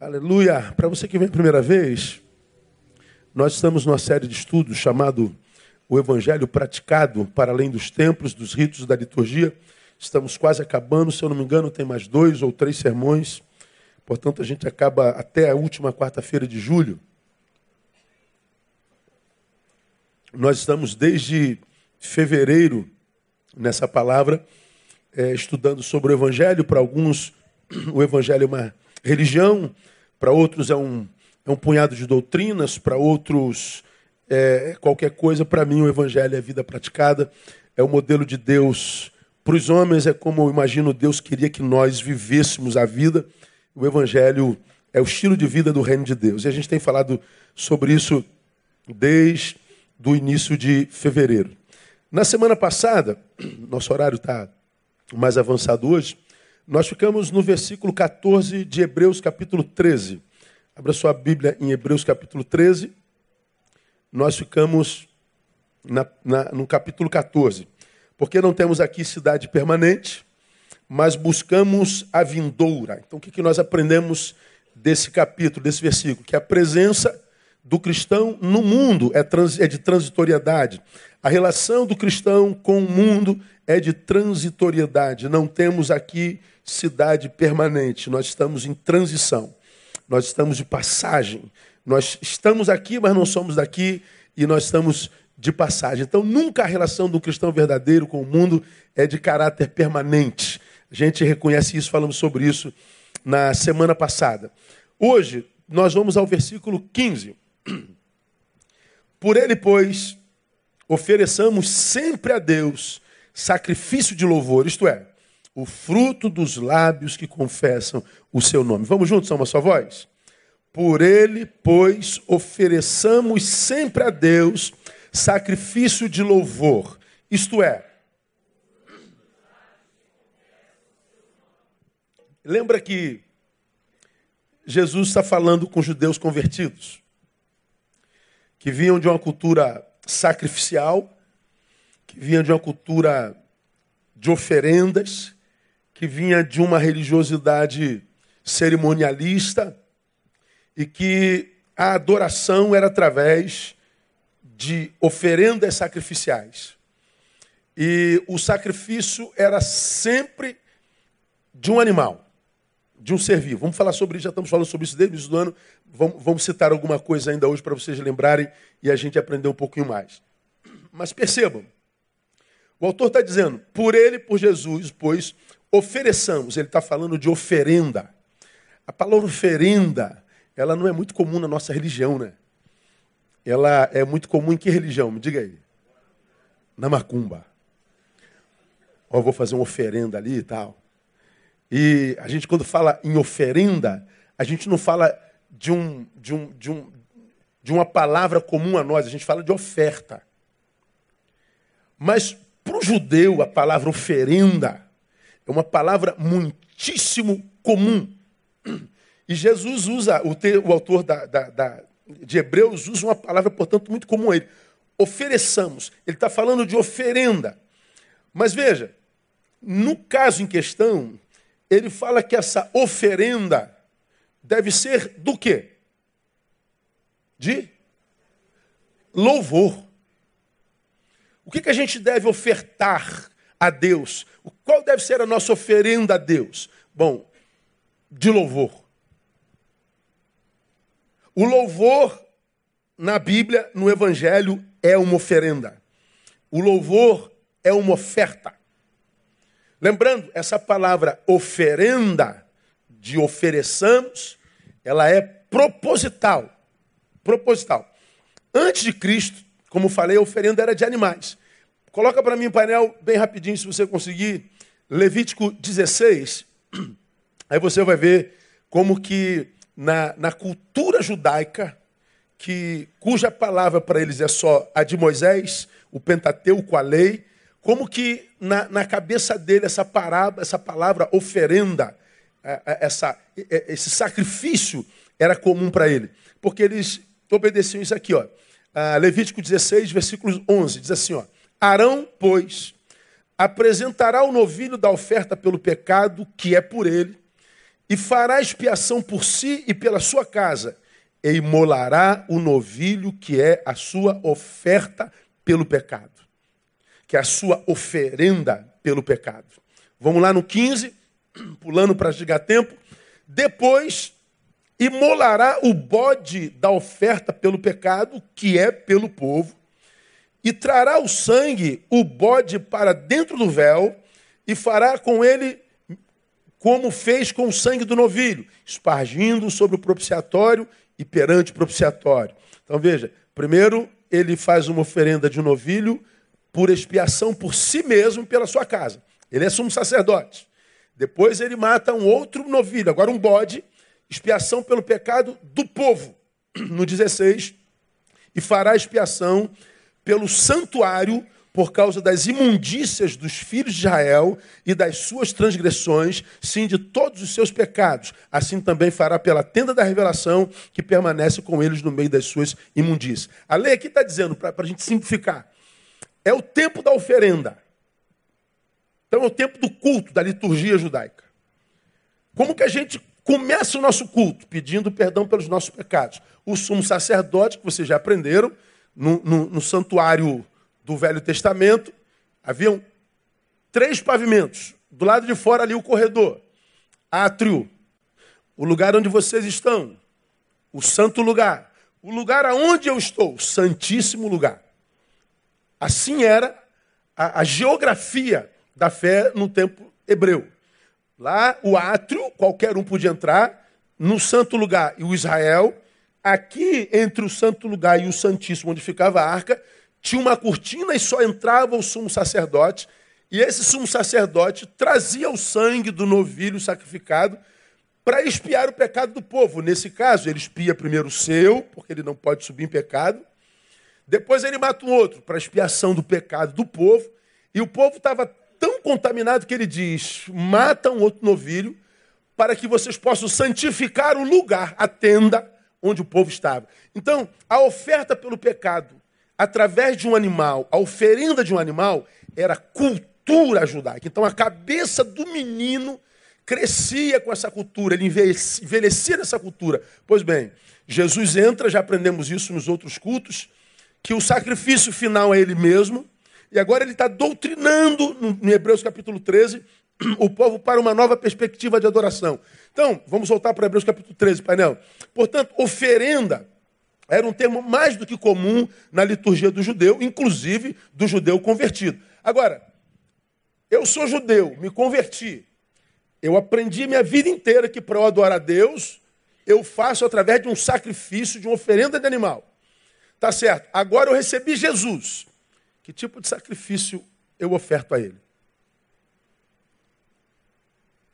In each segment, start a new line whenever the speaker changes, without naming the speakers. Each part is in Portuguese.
Aleluia! Para você que vem a primeira vez, nós estamos numa série de estudos chamado O Evangelho Praticado para além dos templos, dos ritos da liturgia. Estamos quase acabando, se eu não me engano, tem mais dois ou três sermões. Portanto, a gente acaba até a última quarta-feira de julho. Nós estamos desde fevereiro nessa palavra, é, estudando sobre o Evangelho. Para alguns, o Evangelho é uma religião, para outros é um, é um punhado de doutrinas, para outros é qualquer coisa. Para mim, o Evangelho é vida praticada, é o modelo de Deus. Para os homens, é como eu imagino Deus queria que nós vivêssemos a vida. O Evangelho é o estilo de vida do reino de Deus. E a gente tem falado sobre isso desde o início de fevereiro. Na semana passada, nosso horário está mais avançado hoje, nós ficamos no versículo 14 de Hebreus capítulo 13. Abra sua Bíblia em Hebreus capítulo 13. Nós ficamos na, na, no capítulo 14. Porque não temos aqui cidade permanente, mas buscamos a vindoura. Então o que, que nós aprendemos desse capítulo, desse versículo? Que a presença do cristão no mundo é, trans, é de transitoriedade. A relação do cristão com o mundo é de transitoriedade. Não temos aqui cidade permanente, nós estamos em transição, nós estamos de passagem. Nós estamos aqui, mas não somos daqui, e nós estamos de passagem. Então, nunca a relação do cristão verdadeiro com o mundo é de caráter permanente. A gente reconhece isso, falamos sobre isso na semana passada. Hoje, nós vamos ao versículo 15. Por ele, pois, ofereçamos sempre a Deus sacrifício de louvor, isto é, o fruto dos lábios que confessam o seu nome. Vamos juntos, só uma só voz? Por ele, pois, ofereçamos sempre a Deus sacrifício de louvor, isto é, lembra que Jesus está falando com judeus convertidos, que vinham de uma cultura sacrificial, que vinham de uma cultura de oferendas, que vinha de uma religiosidade cerimonialista e que a adoração era através de oferendas sacrificiais. E o sacrifício era sempre de um animal, de um ser vivo. Vamos falar sobre isso, já estamos falando sobre isso desde o início do ano. Vamos, vamos citar alguma coisa ainda hoje para vocês lembrarem e a gente aprender um pouquinho mais. Mas percebam, o autor está dizendo, por ele, por Jesus, pois ofereçamos. Ele está falando de oferenda. A palavra oferenda, ela não é muito comum na nossa religião, né? Ela é muito comum em que religião? Me diga aí. Na macumba. Ó, oh, vou fazer uma oferenda ali e tal. E a gente, quando fala em oferenda, a gente não fala de, um, de, um, de, um, de uma palavra comum a nós, a gente fala de oferta. Mas para o judeu, a palavra oferenda é uma palavra muitíssimo comum. E Jesus usa, o, te, o autor da, da, da, de Hebreus usa uma palavra, portanto, muito comum a ele. Ofereçamos. Ele está falando de oferenda. Mas veja, no caso em questão, ele fala que essa oferenda deve ser do quê? De louvor. O que, que a gente deve ofertar a Deus? Qual deve ser a nossa oferenda a Deus? Bom, de louvor. O louvor na Bíblia, no Evangelho, é uma oferenda. O louvor é uma oferta. Lembrando, essa palavra oferenda, de ofereçamos, ela é proposital. Proposital. Antes de Cristo, como falei, a oferenda era de animais. Coloca para mim o painel bem rapidinho, se você conseguir. Levítico 16. Aí você vai ver como que na, na cultura judaica, que, cuja palavra para eles é só a de Moisés, o Pentateuco, a lei, como que na, na cabeça dele essa, parábola, essa palavra oferenda, é, é, essa, é, esse sacrifício era comum para ele. Porque eles obedeciam isso aqui, ó. Ah, Levítico 16, versículo 11, diz assim, ó. Arão, pois, apresentará o novilho da oferta pelo pecado, que é por ele, e fará expiação por si e pela sua casa, e imolará o novilho que é a sua oferta pelo pecado, que é a sua oferenda pelo pecado. Vamos lá no 15, pulando para chegar tempo. Depois imolará o bode da oferta pelo pecado, que é pelo povo, e trará o sangue, o bode, para dentro do véu, e fará com ele como fez com o sangue do novilho, espargindo sobre o propiciatório e perante o propiciatório. Então veja, primeiro ele faz uma oferenda de um novilho por expiação por si mesmo pela sua casa. Ele é sumo sacerdote. Depois ele mata um outro novilho, agora um bode, expiação pelo pecado do povo. No 16, e fará expiação pelo santuário por causa das imundícias dos filhos de Israel e das suas transgressões, sim, de todos os seus pecados. Assim também fará pela tenda da revelação, que permanece com eles no meio das suas imundícias. A lei aqui está dizendo, para a gente simplificar, é o tempo da oferenda. Então é o tempo do culto, da liturgia judaica. Como que a gente começa o nosso culto? Pedindo perdão pelos nossos pecados. O sumo sacerdote, que vocês já aprenderam, no, no, no santuário do Velho Testamento, haviam três pavimentos. Do lado de fora ali o corredor, átrio, o lugar onde vocês estão, o santo lugar, o lugar aonde eu estou, santíssimo lugar. Assim era a, a geografia da fé no tempo hebreu. Lá o átrio, qualquer um podia entrar, no santo lugar e o Israel, aqui entre o santo lugar e o santíssimo, onde ficava a arca, tinha uma cortina e só entrava o sumo sacerdote. E esse sumo sacerdote trazia o sangue do novilho sacrificado para expiar o pecado do povo. Nesse caso, ele expia primeiro o seu, porque ele não pode subir em pecado. Depois ele mata um outro para expiação do pecado do povo. E o povo estava tão contaminado que ele diz: mata um outro novilho para que vocês possam santificar o lugar, a tenda onde o povo estava. Então, a oferta pelo pecado através de um animal, a oferenda de um animal, era cultura judaica. Então a cabeça do menino crescia com essa cultura, ele envelhecia nessa cultura. Pois bem, Jesus entra, já aprendemos isso nos outros cultos, que o sacrifício final é ele mesmo, e agora ele está doutrinando, no Hebreus capítulo 13, o povo para uma nova perspectiva de adoração. Então, vamos voltar para Hebreus capítulo 13, painel. Portanto, oferenda era um termo mais do que comum na liturgia do judeu, inclusive do judeu convertido. Agora, eu sou judeu, me converti. Eu aprendi minha vida inteira que para eu adorar a Deus, eu faço através de um sacrifício, de uma oferenda de animal. Tá certo. Agora eu recebi Jesus. Que tipo de sacrifício eu oferto a ele?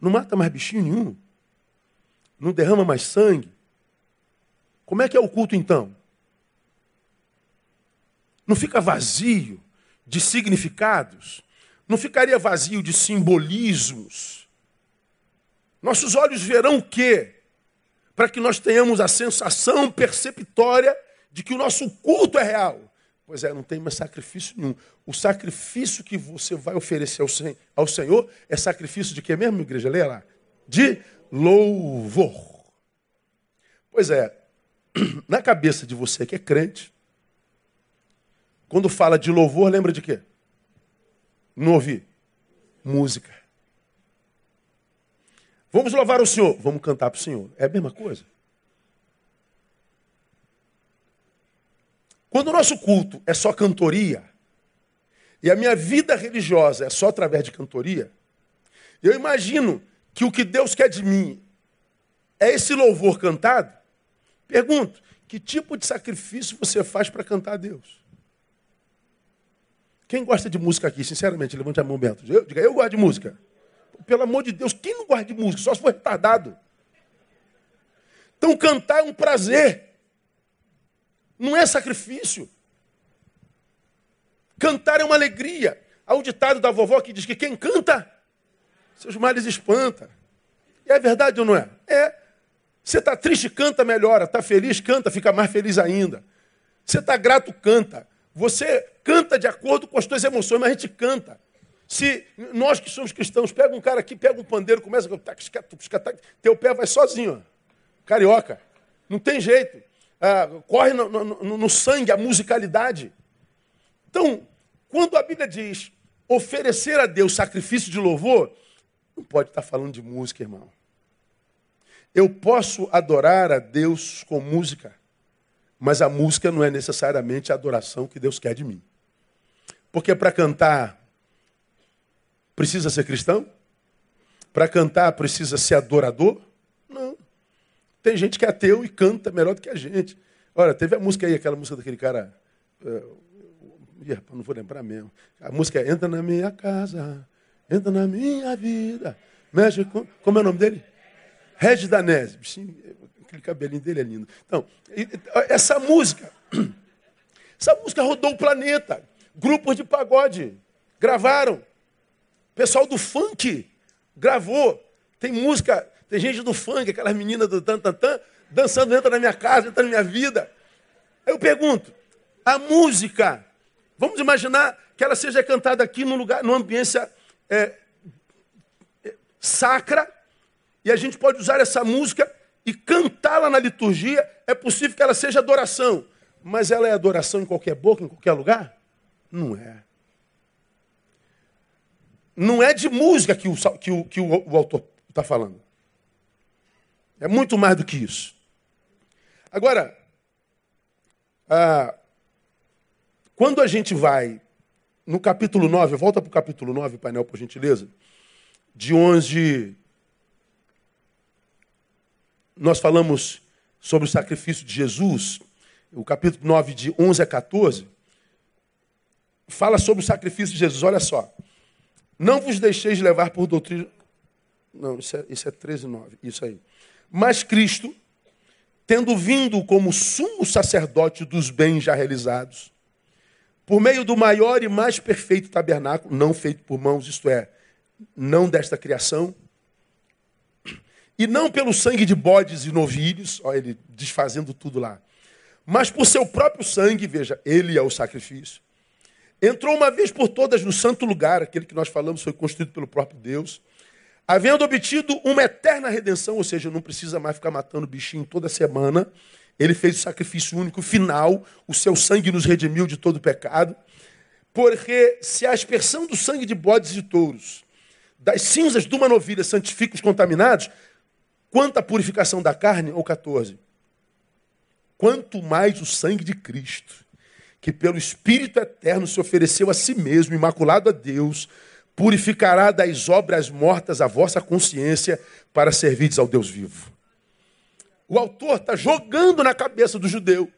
Não mata mais bichinho nenhum. Não derrama mais sangue. Como é que é o culto então? Não fica vazio de significados? Não ficaria vazio de simbolismos? Nossos olhos verão o quê? Para que nós tenhamos a sensação perceptória de que o nosso culto é real. Pois é, não tem mais sacrifício nenhum. O sacrifício que você vai oferecer ao Senhor é sacrifício de quê mesmo, igreja? Leia lá. De louvor. Pois é, na cabeça de você que é crente, quando fala de louvor, lembra de quê? Não ouvi? Música. Vamos louvar o Senhor. Vamos cantar para o Senhor. É a mesma coisa. Quando o nosso culto é só cantoria, e a minha vida religiosa é só através de cantoria, eu imagino que o que Deus quer de mim é esse louvor cantado, Pergunto: que tipo de sacrifício você faz para cantar a Deus? Quem gosta de música aqui, sinceramente, levante a mão, Bento. Eu, diga, eu gosto de música. Pelo amor de Deus, quem não gosta de música? Só se for retardado. Então, cantar é um prazer. Não é sacrifício. Cantar é uma alegria. Há o ditado da vovó que diz que quem canta, seus males espanta. E é verdade ou não é? É. Você está triste, canta, melhora. Está feliz, canta, fica mais feliz ainda. Você está grato, canta. Você canta de acordo com as suas emoções, mas a gente canta. Se nós que somos cristãos, pega um cara aqui, pega um pandeiro, começa a. Teu pé vai sozinho. Carioca. Não tem jeito. Ah, corre no, no, no sangue a musicalidade. Então, quando a Bíblia diz oferecer a Deus sacrifício de louvor, não pode estar falando de música, irmão. Eu posso adorar a Deus com música, mas a música não é necessariamente a adoração que Deus quer de mim. Porque para cantar precisa ser cristão? Para cantar precisa ser adorador? Tem gente que é ateu e canta melhor do que a gente. Olha, teve a música aí, aquela música daquele cara. Uh, não vou lembrar mesmo. A música é Entra na minha casa, entra na minha vida. Mexe com. Como é o nome dele? Regis Danese. Aquele cabelinho dele é lindo. Então, essa música. Essa música rodou o planeta. Grupos de pagode gravaram. Pessoal do funk gravou. Tem música, tem gente do funk, aquelas meninas do tan, tan, tan dançando dentro da minha casa, dentro da minha vida. Eu pergunto, a música, vamos imaginar que ela seja cantada aqui num lugar, numa ambiência é, é, sacra, e a gente pode usar essa música e cantá-la na liturgia, é possível que ela seja adoração. Mas ela é adoração em qualquer boca, em qualquer lugar? Não é. Não é de música que o, que o, que o, o autor está falando. É muito mais do que isso. Agora, ah, quando a gente vai no capítulo 9, volta para o capítulo 9, painel, por gentileza, de onde nós falamos sobre o sacrifício de Jesus, o capítulo 9, de 11 a 14, fala sobre o sacrifício de Jesus. Olha só. Não vos deixeis levar por doutrina. Não, isso é, isso é 13, 9. Isso aí. Mas Cristo, tendo vindo como sumo sacerdote dos bens já realizados, por meio do maior e mais perfeito tabernáculo, não feito por mãos, isto é, não desta criação, e não pelo sangue de bodes e novilhos, olha ele desfazendo tudo lá, mas por seu próprio sangue, veja, ele é o sacrifício, Entrou uma vez por todas no santo lugar, aquele que nós falamos foi construído pelo próprio Deus, havendo obtido uma eterna redenção, ou seja, não precisa mais ficar matando bichinho toda semana. Ele fez o sacrifício único final, o seu sangue nos redimiu de todo pecado. Porque se a aspersão do sangue de bodes e touros, das cinzas de uma novilha santifica os contaminados, quanto à purificação da carne, ou 14, quanto mais o sangue de Cristo, que pelo Espírito eterno se ofereceu a si mesmo, imaculado a Deus, purificará das obras mortas a vossa consciência para servides ao Deus vivo. O autor está jogando na cabeça do judeu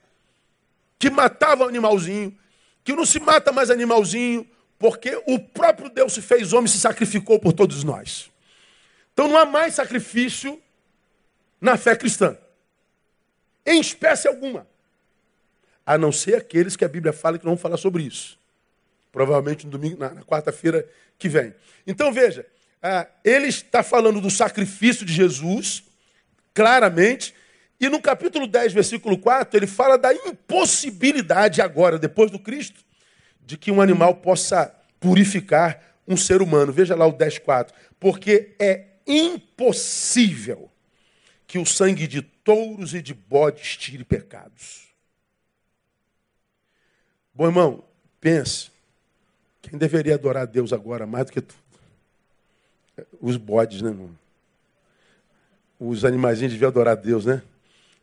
que matava o animalzinho, que não se mata mais animalzinho, porque o próprio Deus se fez homem e se sacrificou por todos nós. Então não há mais sacrifício na fé cristã, em espécie alguma a não ser aqueles que a Bíblia fala que não vão falar sobre isso. Provavelmente no domingo, na, na quarta-feira que vem. Então veja, ah, ele está falando do sacrifício de Jesus, claramente, e no capítulo 10, versículo 4, ele fala da impossibilidade agora, depois do Cristo, de que um animal possa purificar um ser humano. Veja lá o 10,4. Porque é impossível que o sangue de touros e de bodes tire pecados. Bom, irmão, pense. Quem deveria adorar a Deus agora mais do que tudo? Os bodes, né, irmão? Os animaizinhos deviam adorar a Deus, né?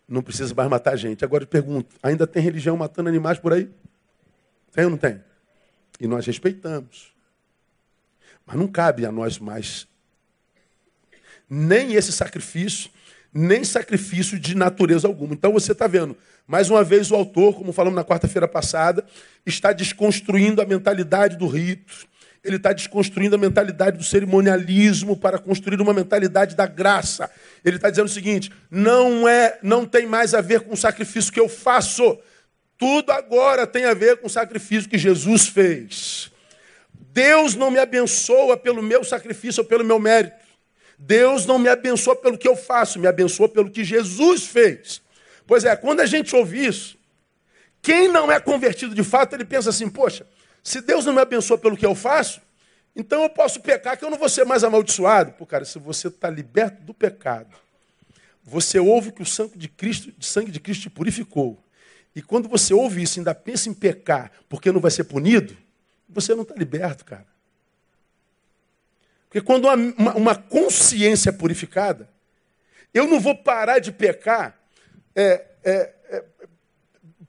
Não precisa mais matar gente. Agora eu pergunto: ainda tem religião matando animais por aí? Tem ou não tem? E nós respeitamos. Mas não cabe a nós mais nem esse sacrifício nem sacrifício de natureza alguma. Então você está vendo, mais uma vez o autor, como falamos na quarta-feira passada, está desconstruindo a mentalidade do rito, ele está desconstruindo a mentalidade do cerimonialismo para construir uma mentalidade da graça. Ele está dizendo o seguinte: não é, não tem mais a ver com o sacrifício que eu faço. Tudo agora tem a ver com o sacrifício que Jesus fez. Deus não me abençoa pelo meu sacrifício ou pelo meu mérito. Deus não me abençoa pelo que eu faço, me abençoa pelo que Jesus fez. Pois é, quando a gente ouve isso, quem não é convertido de fato, ele pensa assim: poxa, se Deus não me abençoa pelo que eu faço, Então eu posso pecar que eu não vou ser mais amaldiçoado. Pô, cara, se você está liberto do pecado, você ouve que o sangue de Cristo, sangue de Cristo te purificou. E quando você ouve isso ainda pensa em pecar porque não vai ser punido, você não está liberto, cara. Porque quando uma, consciência é purificada, eu não vou parar de pecar é, é, é,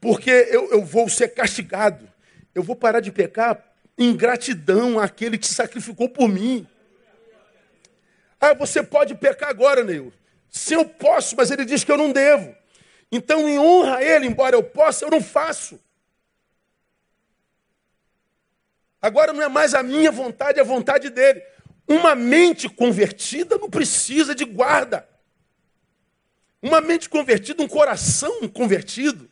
porque eu, eu vou ser castigado. Eu vou parar de pecar em gratidão àquele que sacrificou por mim. Ah, você pode pecar agora, Neil. Se eu posso, mas ele diz que eu não devo. Então, em honra a ele, embora eu possa, eu não faço. Agora não é mais a minha vontade, é a vontade dele. Uma mente convertida não precisa de guarda. Uma mente convertida, um coração convertido,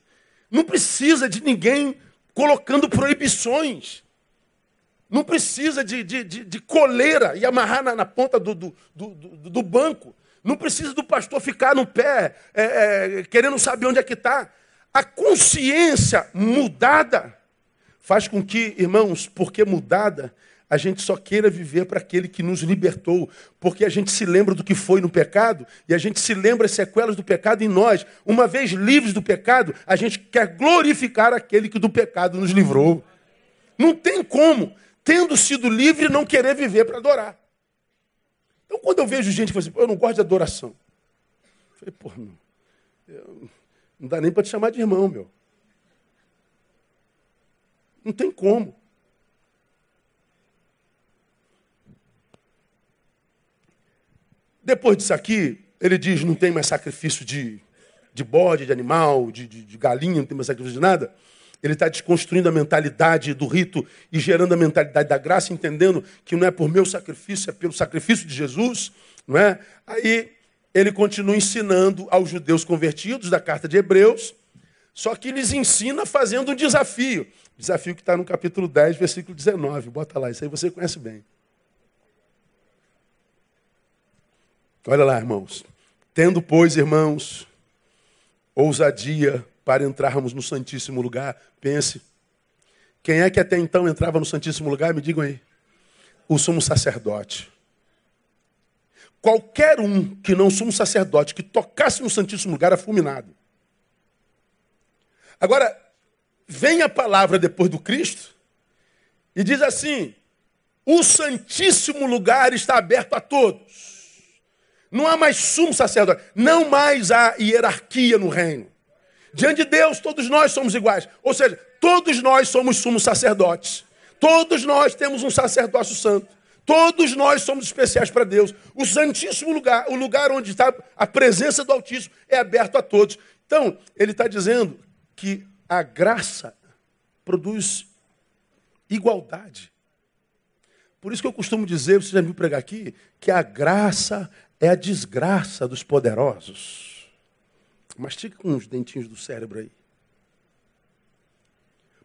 não precisa de ninguém colocando proibições. Não precisa de, de, de, de coleira e amarrar na, na ponta do, do, do, do, banco. Não precisa do pastor ficar no pé, é, é, querendo saber onde é que está. A consciência mudada faz com que, irmãos, porque mudada, a gente só queira viver para aquele que nos libertou, porque a gente se lembra do que foi no pecado e a gente se lembra as sequelas do pecado em nós. Uma vez livres do pecado, a gente quer glorificar aquele que do pecado nos livrou. Não tem como, tendo sido livre, não querer viver para adorar. Então, quando eu vejo gente que fala assim, eu não gosto de adoração, eu falei, pô, não, não dá nem para te chamar de irmão, meu. Não tem como. Depois disso aqui, ele diz: não tem mais sacrifício de, de bode, de animal, de, de, de galinha, não tem mais sacrifício de nada. Ele está desconstruindo a mentalidade do rito e gerando a mentalidade da graça, entendendo que não é por meu sacrifício, é pelo sacrifício de Jesus. Não é? Aí ele continua ensinando aos judeus convertidos da carta de Hebreus, só que lhes ensina fazendo um desafio. Desafio que está no capítulo 10, versículo 19. Bota lá, isso aí você conhece bem. Olha lá, irmãos. Tendo, pois, irmãos, ousadia para entrarmos no Santíssimo Lugar, pense. Quem é que até então entrava no Santíssimo Lugar? Me digam aí. O sumo sacerdote. Qualquer um que não sumo sacerdote, que tocasse no Santíssimo Lugar, era fulminado. Agora, vem a palavra depois do Cristo e diz assim: o Santíssimo Lugar está aberto a todos. Não há mais sumo sacerdote. Não mais há hierarquia no reino. Diante de Deus, todos nós somos iguais. Ou seja, todos nós somos sumos sacerdotes. Todos nós temos um sacerdócio santo. Todos nós somos especiais para Deus. O Santíssimo Lugar, o lugar onde está a presença do Altíssimo, é aberto a todos. Então, ele está dizendo que a graça produz igualdade. Por isso que eu costumo dizer, você já me pregar aqui, que a graça é a desgraça dos poderosos. Mastica com os dentinhos do cérebro aí.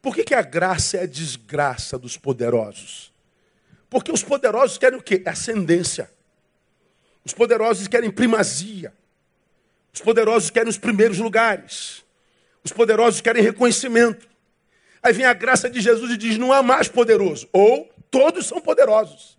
Por que, que a graça é a desgraça dos poderosos? Porque os poderosos querem o quê? Ascendência. Os poderosos querem primazia. Os poderosos querem os primeiros lugares. Os poderosos querem reconhecimento. Aí vem a graça de Jesus e diz: não há mais poderoso. Ou todos são poderosos.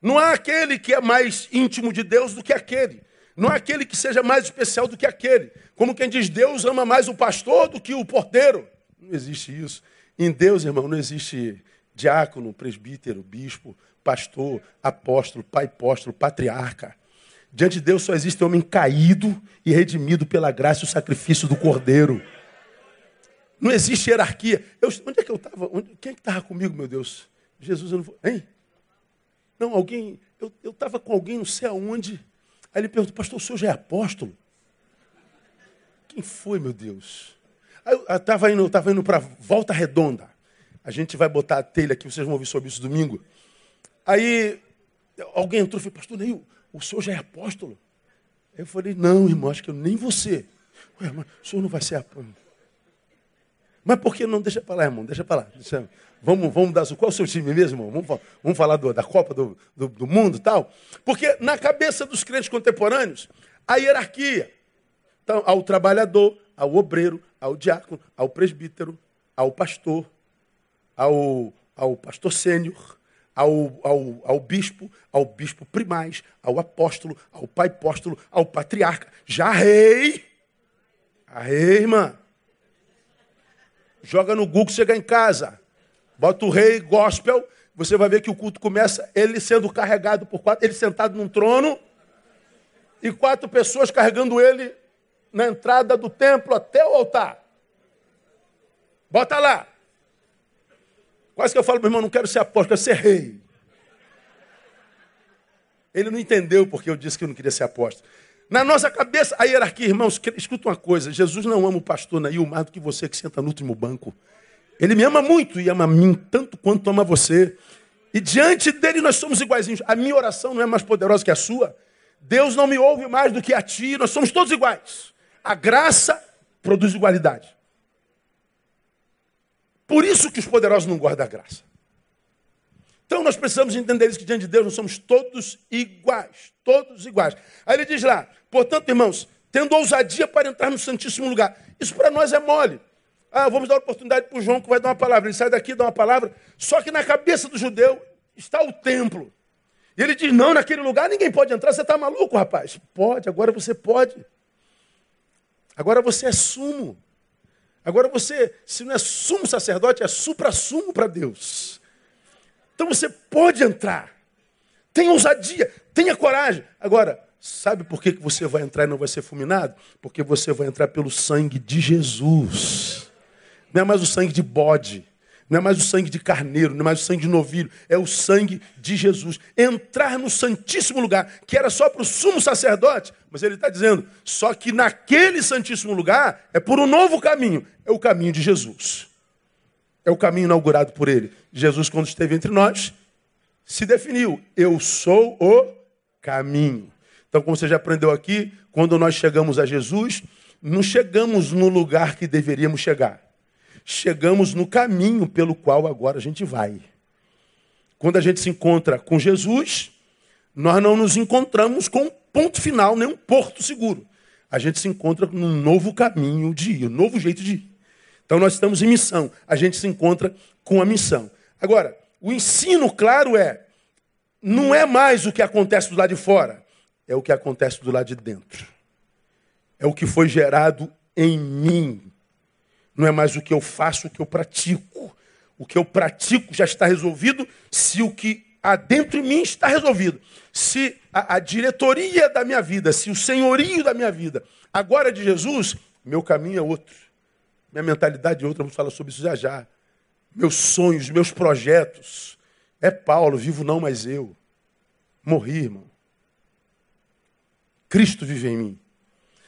Não há aquele que é mais íntimo de Deus do que aquele. Não há aquele que seja mais especial do que aquele. Como quem diz, Deus ama mais o pastor do que o porteiro. Não existe isso. Em Deus, irmão, não existe diácono, presbítero, bispo, pastor, apóstolo, pai apóstolo, patriarca. Diante de Deus só existe homem caído e redimido pela graça e o sacrifício do cordeiro. Não existe hierarquia. Eu, onde é que eu estava? Quem é que estava comigo, meu Deus? Jesus, eu não vou. Hein? Não, alguém, eu estava com alguém não sei aonde. Aí ele perguntou, pastor, o senhor já é apóstolo? Quem foi, meu Deus? Aí eu estava indo, tava indo para Volta Redonda. A gente vai botar a telha aqui, vocês vão ouvir sobre isso domingo. Aí alguém entrou e falou, pastor Neil, o senhor já é apóstolo? Eu falei, não, irmão, acho que eu nem você. Ué, mas o senhor não vai ser apóstolo. Mas por que não? Deixa para lá, irmão, deixa para lá. Deixa... Vamos, vamos dar. Qual é o seu time mesmo? Vamos, vamos falar do, da Copa do, do, do Mundo tal? Porque na cabeça dos crentes contemporâneos, a hierarquia. Então, ao trabalhador, ao obreiro, ao diácono, ao presbítero, ao pastor, ao, ao pastor sênior, ao, ao, ao bispo, ao bispo primaz, ao apóstolo, ao pai apóstolo, ao patriarca, já rei. A rei, irmã. Joga no Google, chega em casa. Bota o rei gospel, você vai ver que o culto começa ele sendo carregado por quatro, ele sentado num trono e quatro pessoas carregando ele na entrada do templo até o altar. Bota lá. Quase que eu falo, meu irmão, não quero ser apóstolo, quero ser rei. Ele não entendeu porque eu disse que eu não queria ser apóstolo. Na nossa cabeça, a hierarquia, irmãos, escuta uma coisa: Jesus não ama o pastor Nail mais do que você que senta no último banco. Ele me ama muito e ama a mim tanto quanto ama você. E diante dele nós somos iguaizinhos. A minha oração não é mais poderosa que a sua. Deus não me ouve mais do que a ti. Nós somos todos iguais. A graça produz igualdade. Por isso que os poderosos não guardam a graça. Então nós precisamos entender isso que diante de Deus nós somos todos iguais, todos iguais. Aí ele diz lá, portanto, irmãos, tendo ousadia para entrar no Santíssimo Lugar. Isso para nós é mole. Ah, vamos dar oportunidade para o João que vai dar uma palavra. Ele sai daqui, dá uma palavra. Só que na cabeça do judeu está o templo. E ele diz: não, naquele lugar ninguém pode entrar. Você está maluco, rapaz? Pode, agora você pode. Agora você é sumo. Agora você, se não é sumo sacerdote, é supra-sumo para Deus. Então você pode entrar. Tenha ousadia, tenha coragem. Agora, sabe por que você vai entrar e não vai ser fulminado? Porque você vai entrar pelo sangue de Jesus. Não é mais o sangue de bode. Não é mais o sangue de carneiro, não é mais o sangue de novilho, é o sangue de Jesus. Entrar no Santíssimo Lugar, que era só para o sumo sacerdote, mas ele está dizendo, só que naquele Santíssimo Lugar é por um novo caminho, é o caminho de Jesus. É o caminho inaugurado por ele. Jesus, quando esteve entre nós, se definiu: Eu sou o caminho. Então, como você já aprendeu aqui, quando nós chegamos a Jesus, não chegamos no lugar que deveríamos chegar chegamos no caminho pelo qual agora a gente vai. Quando a gente se encontra com Jesus, nós não nos encontramos com um ponto final, nem um porto seguro. A gente se encontra num novo caminho de ir, um novo jeito de ir. Então nós estamos em missão, a gente se encontra com a missão. Agora, o ensino claro é: não é mais o que acontece do lado de fora, é o que acontece do lado de dentro. É o que foi gerado em mim, não é mais o que eu faço, o que eu pratico. O que eu pratico já está resolvido se o que há dentro de mim está resolvido. Se a, a diretoria da minha vida, se o senhorio da minha vida agora é de Jesus, meu caminho é outro. Minha mentalidade é outra, vamos falar sobre isso já já. Meus sonhos, meus projetos. É Paulo, vivo não mais eu. Morri, irmão. Cristo vive em mim.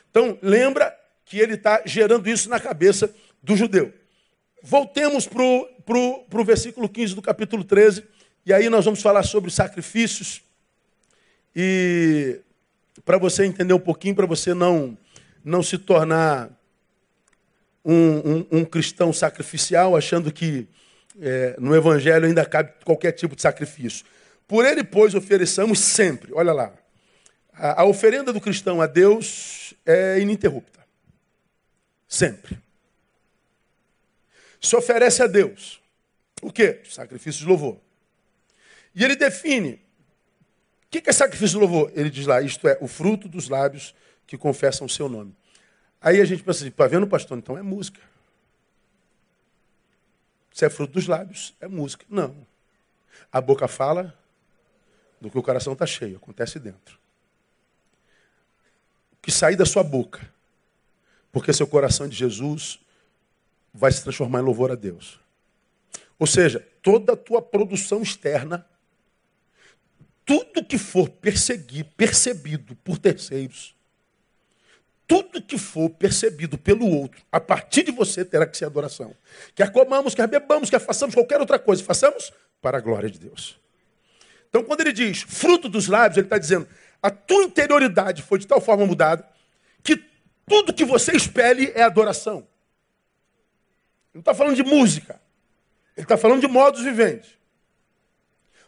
Então, lembra que ele está gerando isso na cabeça do judeu. Voltemos para o versículo 15 do capítulo 13, e aí nós vamos falar sobre sacrifícios. E para você entender um pouquinho, para você não, não se tornar um, um, um cristão sacrificial, achando que é, no Evangelho ainda cabe qualquer tipo de sacrifício. Por ele, pois, ofereçamos sempre, olha lá, a, a oferenda do cristão a Deus é ininterrupta. Sempre se oferece a Deus. O quê? Sacrifício de louvor. E ele define. O que é sacrifício de louvor? Ele diz lá, isto é, o fruto dos lábios que confessam o seu nome. Aí a gente pensa assim, está vendo, pastor? Então é música. Se é fruto dos lábios, é música. Não. A boca fala do que o coração está cheio, acontece dentro. O que sai da sua boca, porque seu coração é de Jesus, vai se transformar em louvor a Deus. Ou seja, toda a tua produção externa, tudo que for perseguir, percebido por terceiros, tudo que for percebido pelo outro, a partir de você terá que ser adoração. Quer comamos, quer bebamos, quer façamos qualquer outra coisa, façamos para a glória de Deus. Então, quando ele diz fruto dos lábios, ele está dizendo: a tua interioridade foi de tal forma mudada que tudo que você espelhe é adoração não está falando de música. Ele está falando de modos viventes.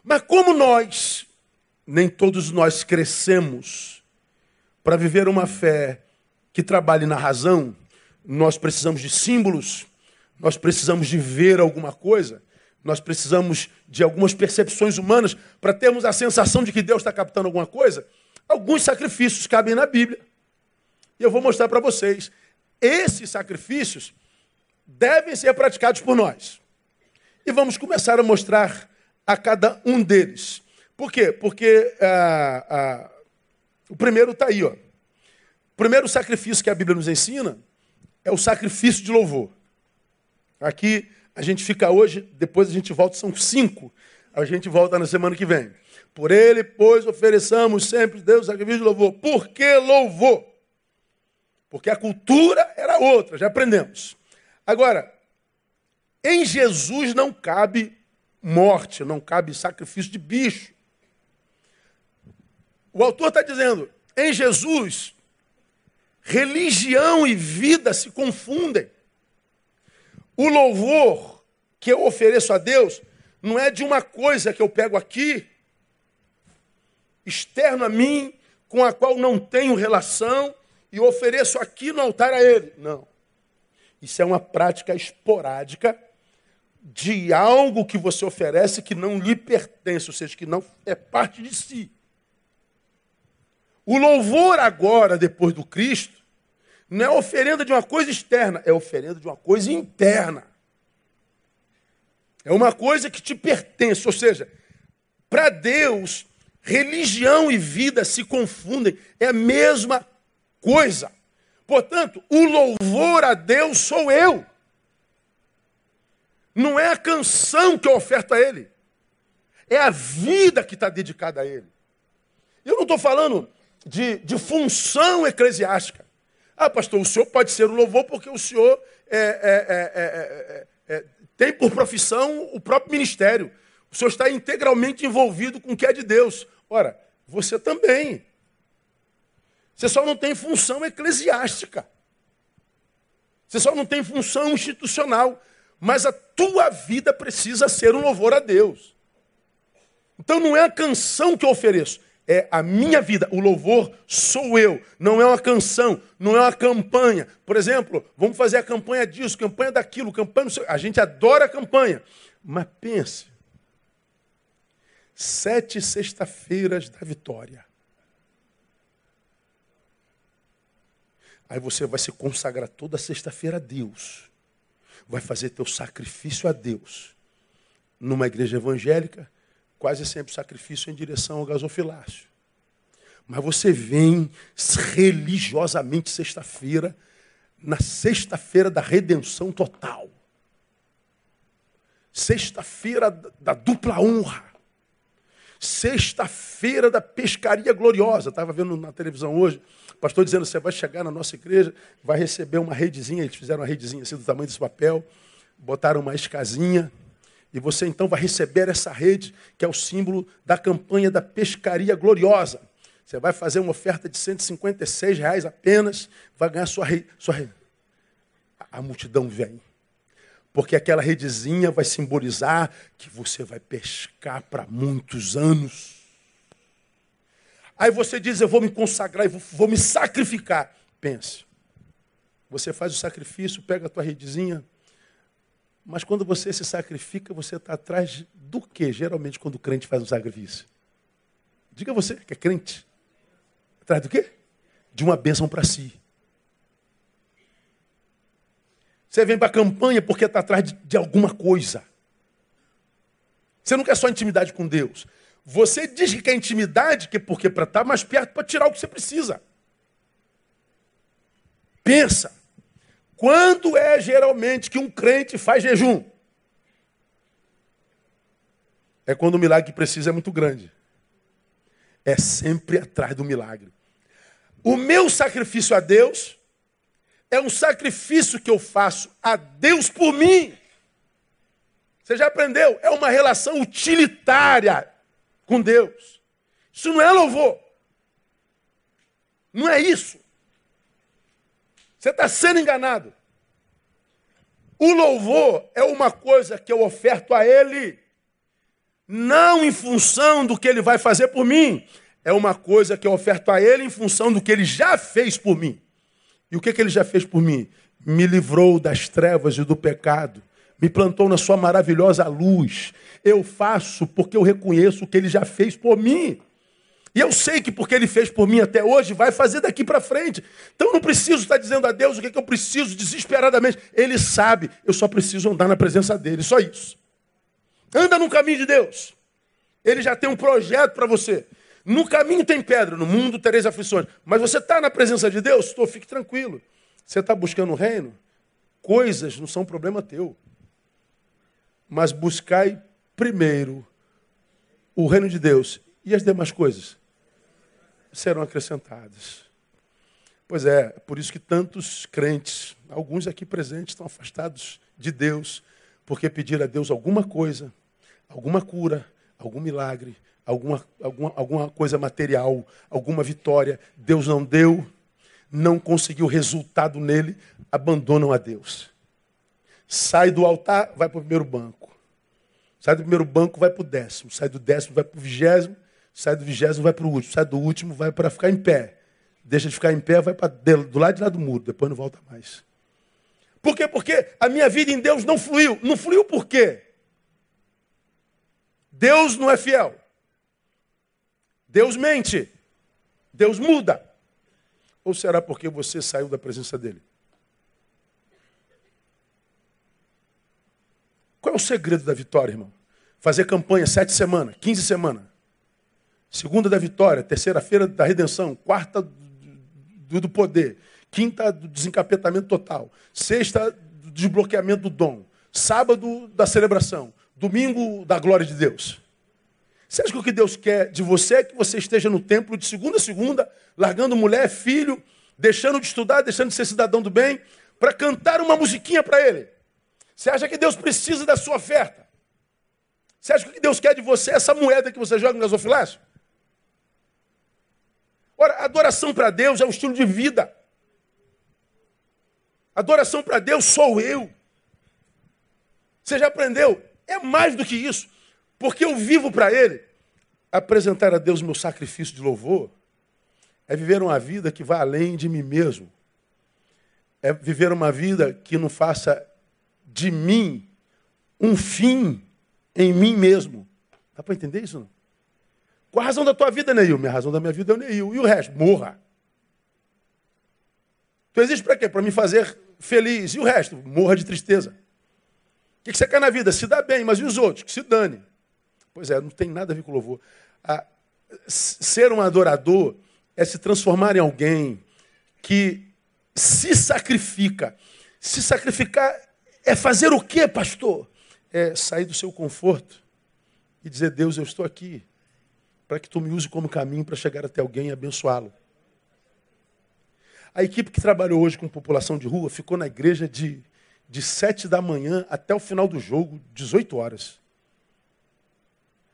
Mas como nós, nem todos nós crescemos para viver uma fé que trabalhe na razão, nós precisamos de símbolos, nós precisamos de ver alguma coisa, Nós precisamos de algumas percepções humanas para termos a sensação de que Deus está captando alguma coisa. Alguns sacrifícios cabem na Bíblia. E eu vou mostrar para vocês. Esses sacrifícios devem ser praticados por nós. E vamos começar a mostrar a cada um deles. Por quê? Porque ah, ah, o primeiro está aí. Ó. O primeiro sacrifício que a Bíblia nos ensina é o sacrifício de louvor. Aqui a gente fica hoje, depois a gente volta, são cinco. A gente volta na semana que vem. Por ele, pois, ofereçamos sempre Deus sacrifício de louvor. Por que louvor? Porque a cultura era outra, já aprendemos. Agora, em Jesus não cabe morte, não cabe sacrifício de bicho. O autor está dizendo: em Jesus, religião e vida se confundem. O louvor que eu ofereço a Deus não é de uma coisa que eu pego aqui, externo a mim, com a qual não tenho relação, e ofereço aqui no altar a Ele. Não. Isso é uma prática esporádica de algo que você oferece que não lhe pertence, ou seja, que não é parte de si. O louvor agora, depois do Cristo, não é oferenda de uma coisa externa, é oferenda de uma coisa interna. É uma coisa que te pertence, ou seja, para Deus, religião e vida se confundem, é a mesma coisa. Portanto, o louvor a Deus sou eu. Não é a canção que eu oferto a Ele. É a vida que está dedicada a Ele. Eu não estou falando de, de função eclesiástica. Ah, pastor, o senhor pode ser o louvor porque o senhor é, é, é, tem por profissão o próprio ministério. O senhor está integralmente envolvido com o que é de Deus. Ora, você também. Você só não tem função eclesiástica. Você só não tem função institucional. Mas a tua vida precisa ser um louvor a Deus. Então não é a canção que eu ofereço, é a minha vida. O louvor sou eu. Não é uma canção, não é uma campanha. Por exemplo, vamos fazer a campanha disso, campanha daquilo, campanha. A gente adora a campanha. Mas pense: sete sexta-feiras da vitória. Aí você vai se consagrar toda sexta-feira a Deus. Vai fazer teu sacrifício a Deus. Numa igreja evangélica, quase sempre sacrifício em direção ao gasofilácio. Mas você vem religiosamente sexta-feira, na sexta-feira da redenção total. Sexta-feira da dupla honra. Sexta-feira da pescaria gloriosa. Estava vendo na televisão hoje, o pastor dizendo: você vai chegar na nossa igreja, vai receber uma redezinha. Eles fizeram uma redezinha assim do tamanho desse papel, botaram uma escasinha e você então vai receber essa rede, que é o símbolo da campanha da pescaria gloriosa. Você vai fazer uma oferta de 156 reais apenas, vai ganhar sua rede. Sua rede. A multidão vem. Porque aquela redezinha vai simbolizar que você vai pescar para muitos anos. Aí você diz: Eu vou me consagrar, e vou, vou me sacrificar. Pense. Você faz o sacrifício, pega a tua redezinha, mas quando você se sacrifica, você está atrás do que, geralmente, quando o crente faz um sacrifício? Diga você que é crente. Atrás do quê? De uma bênção para si. Você vem para a campanha porque está atrás de, de alguma coisa. Você não quer só intimidade com Deus. Você diz que quer intimidade que porque para estar tá mais perto para tirar o que você precisa. Pensa. Quando é geralmente que um crente faz jejum? É quando o milagre que precisa é muito grande. É sempre atrás do milagre. O meu sacrifício a Deus é um sacrifício que eu faço a Deus por mim. Você já aprendeu? É uma relação utilitária com Deus. Isso não é louvor. Não é isso. Você está sendo enganado. O louvor é uma coisa que eu oferto a Ele, não em função do que Ele vai fazer por mim. É uma coisa que eu oferto a Ele em função do que Ele já fez por mim. E o que, que Ele já fez por mim? Me livrou das trevas e do pecado, me plantou na sua maravilhosa luz. Eu faço porque eu reconheço o que ele já fez por mim. E eu sei que porque ele fez por mim até hoje, vai fazer daqui para frente. Então eu não preciso estar dizendo a Deus o que, é que eu preciso desesperadamente. Ele sabe, eu só preciso andar na presença dele, só isso. Anda no caminho de Deus. Ele já tem um projeto para você. No caminho tem pedra, no mundo tereis aflições. Mas você está na presença de Deus? Estou, fique tranquilo. Você está buscando o reino? Coisas não são problema teu. Mas buscai primeiro o reino de Deus e as demais coisas serão acrescentadas. Pois é, por isso que tantos crentes, alguns aqui presentes, estão afastados de Deus, porque pediram a Deus alguma coisa, alguma cura, algum milagre, alguma, alguma, alguma coisa material, alguma vitória. Deus não deu, não conseguiu resultado nele, abandonam a Deus. Sai do altar, vai para o primeiro banco. Sai do primeiro banco, vai para o décimo. Sai do décimo, vai para o vigésimo. Sai do vigésimo, vai para o último. Sai do último, vai para ficar em pé. Deixa de ficar em pé, vai para do lado de lá do muro. Depois não volta mais. Por quê? Porque a minha vida em Deus não fluiu. Não fluiu por quê? Deus não é fiel. Deus mente. Deus muda. Ou será porque você saiu da presença dele? Qual é o segredo da vitória, irmão? Fazer campanha sete semanas, quinze semanas. Segunda da vitória, terceira-feira da redenção, quarta do, do poder, quinta do desencapetamento total, sexta do desbloqueamento do dom, sábado da celebração, domingo da glória de Deus. Você acha que o que Deus quer de você é que você esteja no templo de segunda a segunda, largando mulher, filho, deixando de estudar, deixando de ser cidadão do bem, para cantar uma musiquinha para Ele? Você acha que Deus precisa da sua oferta? Você acha que o que Deus quer de você é essa moeda que você joga no gasofilácio? Ora, adoração para Deus é um estilo de vida. Adoração para Deus sou eu. Você já aprendeu? É mais do que isso. Porque eu vivo para Ele. Apresentar a Deus meu sacrifício de louvor é viver uma vida que vá além de mim mesmo. É viver uma vida que não faça de mim um fim em mim mesmo. Dá para entender isso? Não? Qual a razão da tua vida, Neil? Minha razão da minha vida é o Neil. E o resto? Morra. Tu existe para quê? Para me fazer feliz. E o resto? Morra de tristeza. O que você quer na vida? Se dá bem, mas e os outros? Que se dane. Pois é, não tem nada a ver com louvor. Ah, ser um adorador é se transformar em alguém que se sacrifica. Se sacrificar é fazer o quê, pastor? É sair do seu conforto e dizer: Deus, eu estou aqui para que tu me use como caminho para chegar até alguém e abençoá-lo. A equipe que trabalhou hoje com população de rua ficou na igreja de, de 7 da manhã até o final do jogo, 18 horas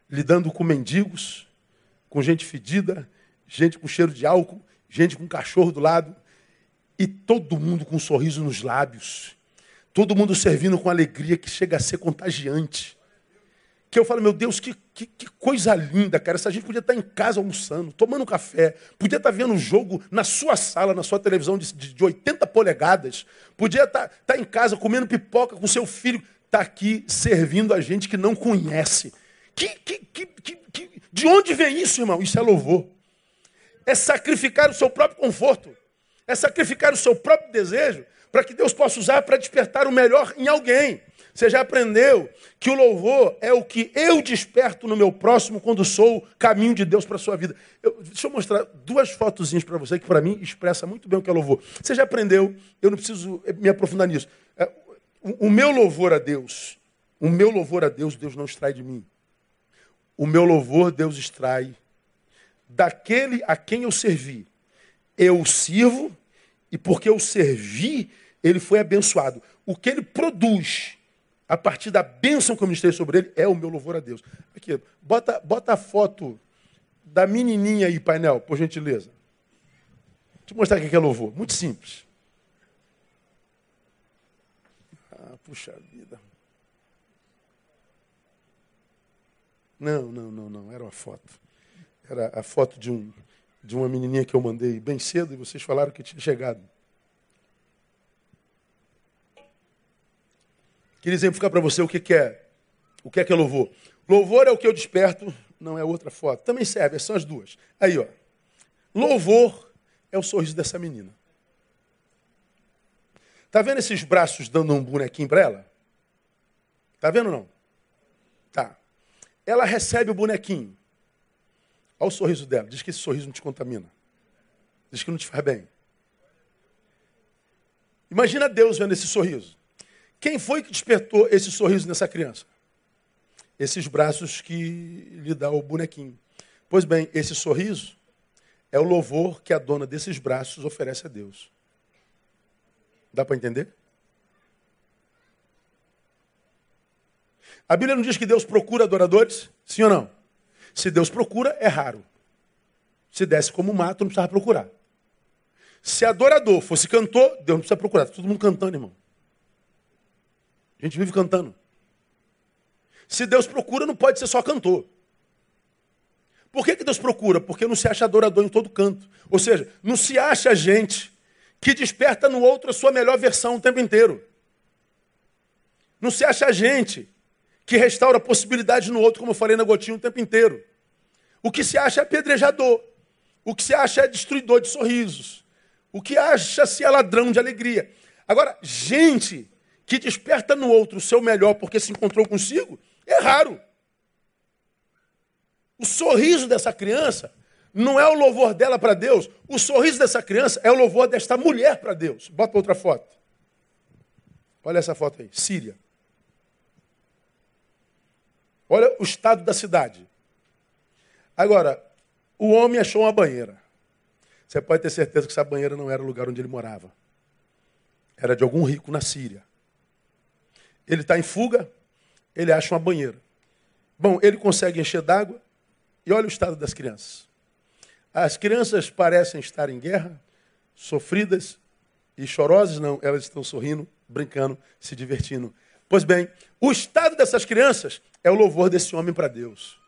lidando com mendigos, com gente fedida, gente com cheiro de álcool, gente com cachorro do lado, e todo mundo com um sorriso nos lábios, todo mundo servindo com alegria que chega a ser contagiante. Que eu falo, meu Deus, que, que, que, coisa linda, cara. Essa gente podia estar em casa almoçando, tomando café, podia estar vendo um jogo na sua sala, na sua televisão de, de, de 80 polegadas, podia estar, estar em casa comendo pipoca com seu filho, está aqui servindo a gente que não conhece. Que, que, que, que, de onde vem isso, irmão? Isso é louvor. É sacrificar o seu próprio conforto. É sacrificar o seu próprio desejo para que Deus possa usar para despertar o melhor em alguém. Você já aprendeu que o louvor é o que eu desperto no meu próximo quando sou caminho de Deus para a sua vida. Eu, deixa eu mostrar duas fotozinhas para você que para mim expressa muito bem o que é louvor. Você já aprendeu, eu não preciso me aprofundar nisso. É, o, o meu louvor a Deus, o meu louvor a Deus, Deus não extrai de mim. O meu louvor Deus extrai daquele a quem eu servi. Eu sirvo e porque eu servi, ele foi abençoado. O que ele produz a partir da bênção que eu ministrei sobre ele é o meu louvor a Deus. Aqui, bota, bota a foto da menininha aí, painel, por gentileza. Deixa eu mostrar o que é louvor. Muito simples. Ah, puxa vida. Não, não, não, não. Era uma foto. Era a foto de, um, de uma menininha que eu mandei bem cedo e vocês falaram que tinha chegado. Queria exemplificar para você o que, que é o que é que é louvor. Louvor é o que eu desperto, não é outra foto. Também serve, são as duas. Aí, ó. Louvor é o sorriso dessa menina. Tá vendo esses braços dando um bonequinho para ela? Tá vendo não? Tá. Ela recebe o bonequinho. Olha o sorriso dela. Diz que esse sorriso não te contamina. Diz que não te faz bem. Imagina Deus vendo esse sorriso. Quem foi que despertou esse sorriso nessa criança? Esses braços que lhe dá o bonequinho. Pois bem, esse sorriso é o louvor que a dona desses braços oferece a Deus. Dá para entender? A Bíblia não diz que Deus procura adoradores? Sim ou não? Se Deus procura, é raro. Se desse como mato, não precisava procurar. Se adorador fosse cantor, Deus não precisa procurar. Está todo mundo cantando, irmão. A gente vive cantando. Se Deus procura, não pode ser só cantor. Por que, que Deus procura? Porque não se acha adorador em todo canto. Ou seja, não se acha gente que desperta no outro a sua melhor versão o tempo inteiro. Não se acha gente que restaura possibilidades no outro, como eu falei na gotinha o tempo inteiro. O que se acha é apedrejador. O que se acha é destruidor de sorrisos. O que acha-se é ladrão de alegria. Agora, gente que desperta no outro o seu melhor porque se encontrou consigo, é raro. O sorriso dessa criança não é o louvor dela para Deus. O sorriso dessa criança é o louvor desta mulher para Deus. Bota outra foto. Olha essa foto aí. Síria. Olha o estado da cidade. Agora, o homem achou uma banheira. Você pode ter certeza que essa banheira não era o lugar onde ele morava. Era de algum rico na Síria. Ele está em fuga, ele acha uma banheira. Bom, ele consegue encher d'água e olha o estado das crianças. As crianças parecem estar em guerra, sofridas e chorosas, não, elas estão sorrindo, brincando, se divertindo. Pois bem, o estado dessas crianças é o louvor desse homem para Deus.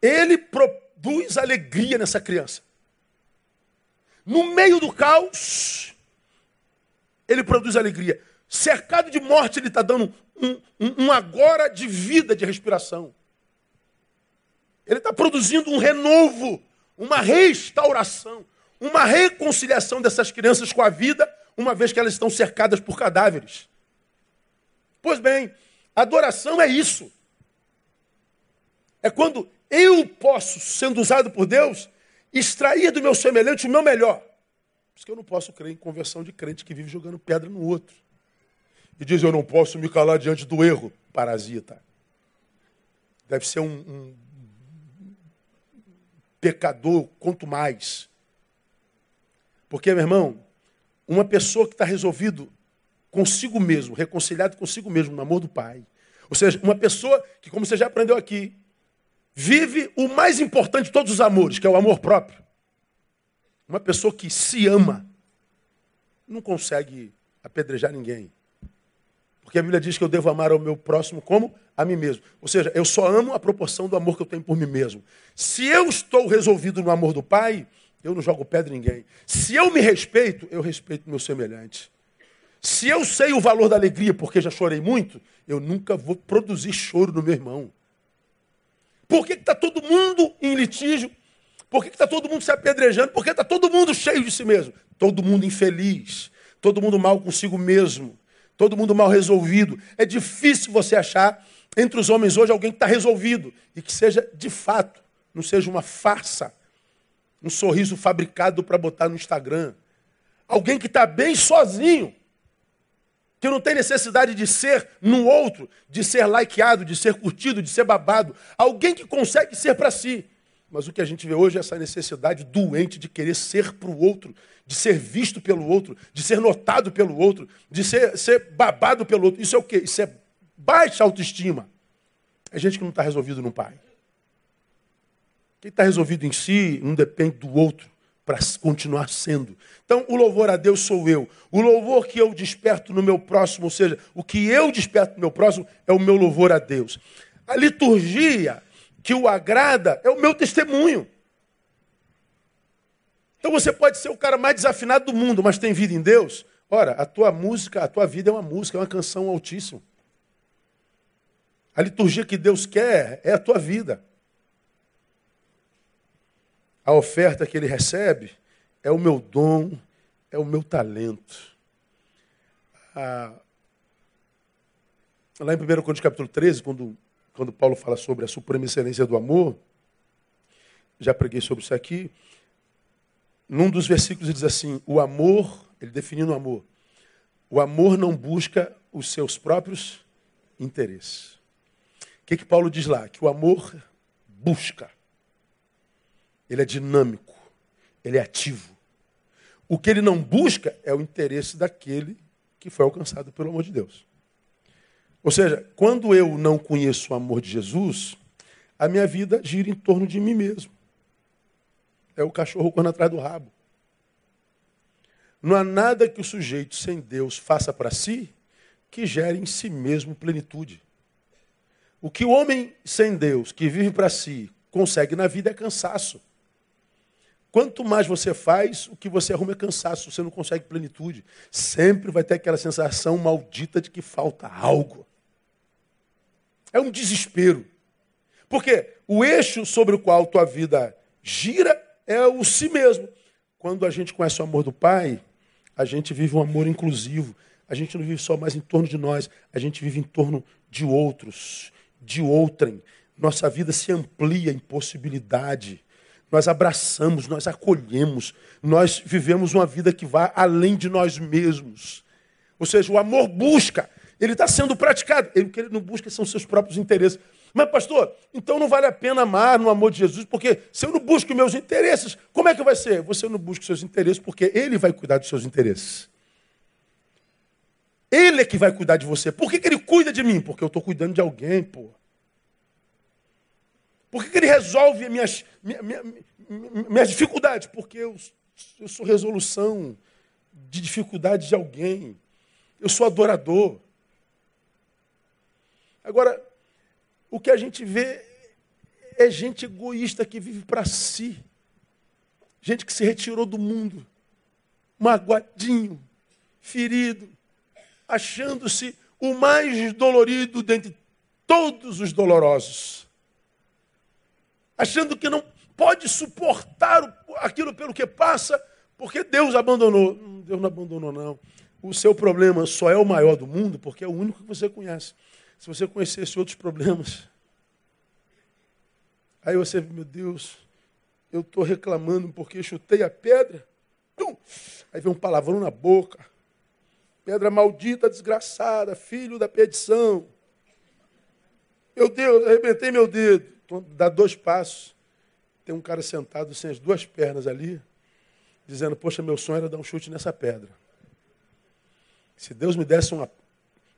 Ele produz alegria nessa criança. No meio do caos, ele produz alegria. Cercado de morte, ele está dando um, um, um, agora de vida, de respiração. Ele está produzindo um renovo, uma restauração, uma reconciliação dessas crianças com a vida, uma vez que elas estão cercadas por cadáveres. Pois bem, Adoração é isso. É quando eu posso, sendo usado por Deus, extrair do meu semelhante o meu melhor. Por isso que eu não posso crer em conversão de crente que vive jogando pedra no outro. E diz, eu não posso me calar diante do erro. Parasita. Deve ser um, um pecador, quanto mais. Porque, meu irmão, uma pessoa que está resolvido consigo mesmo, reconciliado consigo mesmo, no amor do Pai. Ou seja, uma pessoa que, como você já aprendeu aqui, vive o mais importante de todos os amores, que é o amor próprio. Uma pessoa que se ama, não consegue apedrejar ninguém. Porque a Bíblia diz que eu devo amar ao meu próximo como a mim mesmo. Ou seja, eu só amo a proporção do amor que eu tenho por mim mesmo. Se eu estou resolvido no amor do Pai, eu não jogo pedra em ninguém. Se eu me respeito, eu respeito meu semelhante. Se eu sei o valor da alegria porque já chorei muito, eu nunca vou produzir choro no meu irmão. Por que está todo mundo em litígio? Por que está todo mundo se apedrejando? Por que está todo mundo cheio de si mesmo? Todo mundo infeliz, todo mundo mal consigo mesmo, todo mundo mal resolvido. É difícil você achar entre os homens hoje alguém que está resolvido e que seja de fato, não seja uma farsa, um sorriso fabricado para botar no Instagram. Alguém que está bem sozinho que não tem necessidade de ser no outro, de ser likeado, de ser curtido, de ser babado. Alguém que consegue ser para si. Mas o que a gente vê hoje é essa necessidade doente de querer ser para o outro, de ser visto pelo outro, de ser notado pelo outro, de ser, ser babado pelo outro. Isso é o quê? Isso é baixa autoestima. É gente que não está resolvido no Pai. Quem está resolvido em si não depende do outro para continuar sendo. Então, o louvor a Deus sou eu. O louvor que eu desperto no meu próximo, ou seja, o que eu desperto no meu próximo é o meu louvor a Deus. A liturgia que o agrada é o meu testemunho. Então você pode ser o cara mais desafinado do mundo, mas tem vida em Deus. Ora, a tua música, a tua vida é uma música, é uma canção altíssima. A liturgia que Deus quer é a tua vida. A oferta que ele recebe é o meu dom, é o meu talento. Ah, lá em 1 Coríntios capítulo 13, quando, quando Paulo fala sobre a suprema excelência do amor, já preguei sobre isso aqui, num dos versículos ele diz assim, o amor, ele definindo o amor, o amor não busca os seus próprios interesses. O que, que Paulo diz lá? Que o amor busca. Ele é dinâmico, ele é ativo. O que ele não busca é o interesse daquele que foi alcançado pelo amor de Deus. Ou seja, quando eu não conheço o amor de Jesus, a minha vida gira em torno de mim mesmo. É o cachorro correndo atrás do rabo. Não há nada que o sujeito sem Deus faça para si que gere em si mesmo plenitude. O que o homem sem Deus, que vive para si, consegue na vida é cansaço. Quanto mais você faz, o que você arruma é cansaço, você não consegue plenitude. Sempre vai ter aquela sensação maldita de que falta algo. É um desespero. Porque o eixo sobre o qual tua vida gira é o si mesmo. Quando a gente conhece o amor do Pai, a gente vive um amor inclusivo. A gente não vive só mais em torno de nós, a gente vive em torno de outros, de outrem. Nossa vida se amplia em possibilidade nós abraçamos, nós acolhemos, nós vivemos uma vida que vai além de nós mesmos. Ou seja, o amor busca, ele está sendo praticado. Ele, o que ele não busca são seus próprios interesses. Mas, pastor, então não vale a pena amar no amor de Jesus, porque se eu não busco meus interesses, como é que vai ser? Você não busca seus interesses, porque ele vai cuidar dos seus interesses. Ele é que vai cuidar de você. Por que, que ele cuida de mim? Porque eu estou cuidando de alguém, pô. Por que, que ele resolve minhas, minha, minha, minhas dificuldades? Porque eu, eu sou resolução de dificuldade de alguém. Eu sou adorador. Agora, o que a gente vê é gente egoísta que vive para si. Gente que se retirou do mundo, magoadinho, ferido, achando-se o mais dolorido dentre todos os dolorosos achando que não pode suportar aquilo pelo que passa, porque Deus abandonou. Hum, Deus não abandonou, não. O seu problema só é o maior do mundo porque é o único que você conhece. Se você conhecesse outros problemas, aí você, meu Deus, eu estou reclamando porque chutei a pedra. Aí vem um palavrão na boca. Pedra maldita, desgraçada, filho da perdição. Meu Deus, arrebentei meu dedo dá dois passos, tem um cara sentado sem as duas pernas ali, dizendo, poxa, meu sonho era dar um chute nessa pedra. Se Deus me desse uma,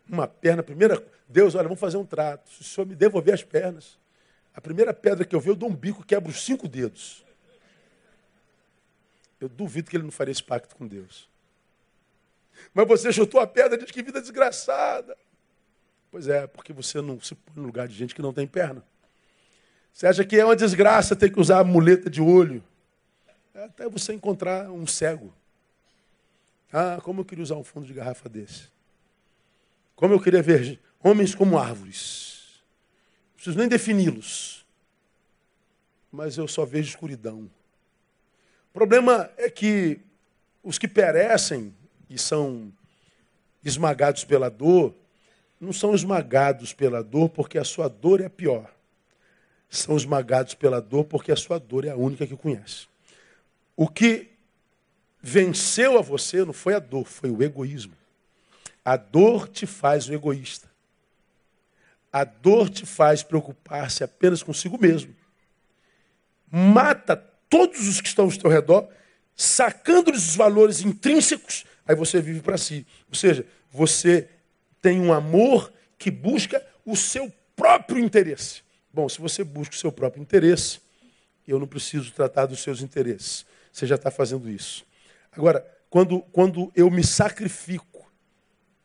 uma perna, primeira, Deus, olha, vamos fazer um trato. Se o Senhor me devolver as pernas, a primeira pedra que eu ver, eu dou um bico, quebro os cinco dedos. Eu duvido que ele não faria esse pacto com Deus. Mas você chutou a pedra, diz que vida desgraçada. Pois é, porque você não se põe no lugar de gente que não tem perna. Você acha que é uma desgraça ter que usar a muleta de olho? Até você encontrar um cego. Ah, como eu queria usar um fundo de garrafa desse. Como eu queria ver homens como árvores. Não preciso nem defini-los. Mas eu só vejo escuridão. O problema é que os que perecem e são esmagados pela dor, não são esmagados pela dor porque a sua dor é pior são esmagados pela dor, porque a sua dor é a única que conhece. O que venceu a você não foi a dor, foi o egoísmo. A dor te faz o egoísta. A dor te faz preocupar-se apenas consigo mesmo. Mata todos os que estão ao seu redor, sacando-lhes os valores intrínsecos, aí você vive para si. Ou seja, você tem um amor que busca o seu próprio interesse. Bom, se você busca o seu próprio interesse, eu não preciso tratar dos seus interesses. Você já está fazendo isso. Agora, quando, quando eu me sacrifico,